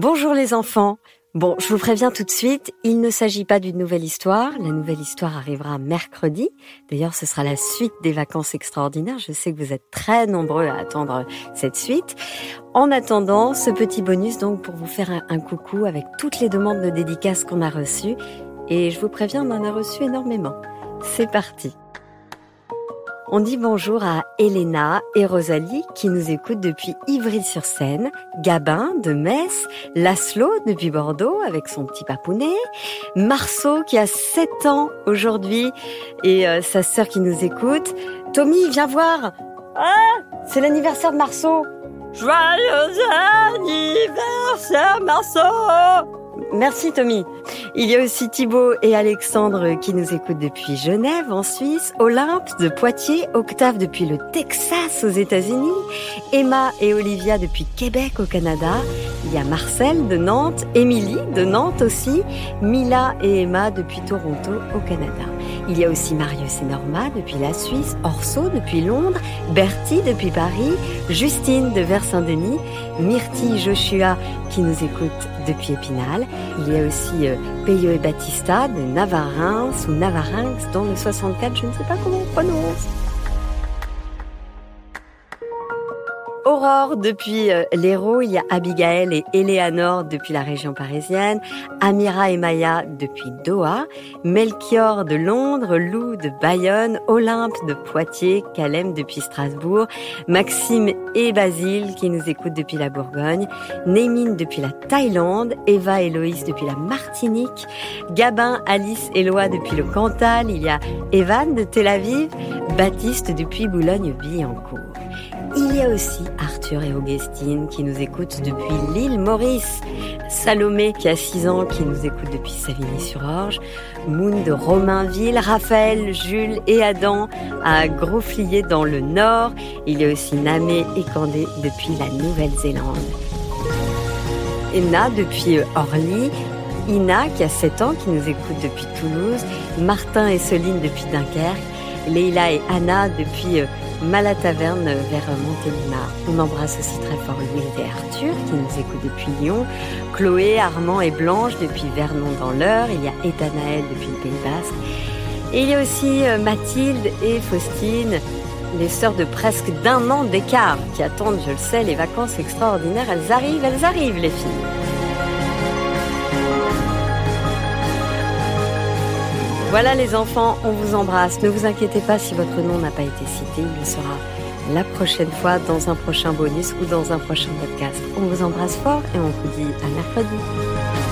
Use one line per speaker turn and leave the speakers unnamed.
Bonjour les enfants. Bon, je vous préviens tout de suite, il ne s'agit pas d'une nouvelle histoire. La nouvelle histoire arrivera mercredi. D'ailleurs, ce sera la suite des vacances extraordinaires. Je sais que vous êtes très nombreux à attendre cette suite. En attendant, ce petit bonus donc pour vous faire un, coucou avec toutes les demandes de dédicaces qu'on a reçues. Et je vous préviens, on en a reçu énormément. C'est parti. On dit bonjour à Elena et Rosalie qui nous écoutent depuis Ivry-sur-Seine, Gabin de Metz, Laszlo depuis Bordeaux avec son petit papounet, Marceau qui a 7 ans aujourd'hui et euh, sa sœur qui nous écoute. Tommy, viens voir. Ah, c'est l'anniversaire de Marceau. Joyeux anniversaire Marceau Merci Tommy. Il y a aussi Thibaut et Alexandre qui nous écoutent depuis Genève en Suisse, Olympe de Poitiers, Octave depuis le Texas aux États-Unis, Emma et Olivia depuis Québec au Canada, il y a Marcel de Nantes, Émilie de Nantes aussi, Mila et Emma depuis Toronto au Canada. Il y a aussi Marius et Norma depuis la Suisse, Orso depuis Londres, Bertie depuis Paris, Justine de Vers-Saint-Denis, Myrtille Joshua qui nous écoute depuis Épinal. Il y a aussi euh, Peyo et Batista de Navarins ou Navarinx dans le 64, je ne sais pas comment on prononce. Aurore depuis euh, l'Hérault, il y a Abigail et Eleanor depuis la région parisienne, Amira et Maya depuis Doha, Melchior de Londres, Lou de Bayonne, Olympe de Poitiers, Calem depuis Strasbourg, Maxime et Basile qui nous écoutent depuis la Bourgogne, Némine depuis la Thaïlande, Eva et Loïs depuis la Martinique, Gabin, Alice et Loa depuis le Cantal, il y a Evan de Tel Aviv, Baptiste depuis Boulogne-Billancourt. Il y a aussi Arthur et Augustine qui nous écoutent depuis l'île Maurice, Salomé qui a 6 ans qui nous écoute depuis Savigny-sur-Orge, Moon de Romainville, Raphaël, Jules et Adam à Grosflier dans le nord. Il y a aussi Namé et Candé depuis la Nouvelle-Zélande. Enna depuis Orly, Ina qui a 7 ans qui nous écoute depuis Toulouse, Martin et Soline depuis Dunkerque, Leila et Anna depuis Malataverne vers Montélimar. On embrasse aussi très fort Louis et Arthur qui nous écoutent depuis Lyon, Chloé, Armand et Blanche depuis Vernon dans l'Eure, il y a Ethanaël depuis le Pays Basque. Et il y a aussi euh, Mathilde et Faustine, les sœurs de presque d'un an d'écart qui attendent, je le sais, les vacances extraordinaires. Elles arrivent, elles arrivent les filles. Voilà les enfants, on vous embrasse. Ne vous inquiétez pas si votre nom n'a pas été cité, il sera la prochaine fois dans un prochain bonus ou dans un prochain podcast. On vous embrasse fort et on vous dit à mercredi.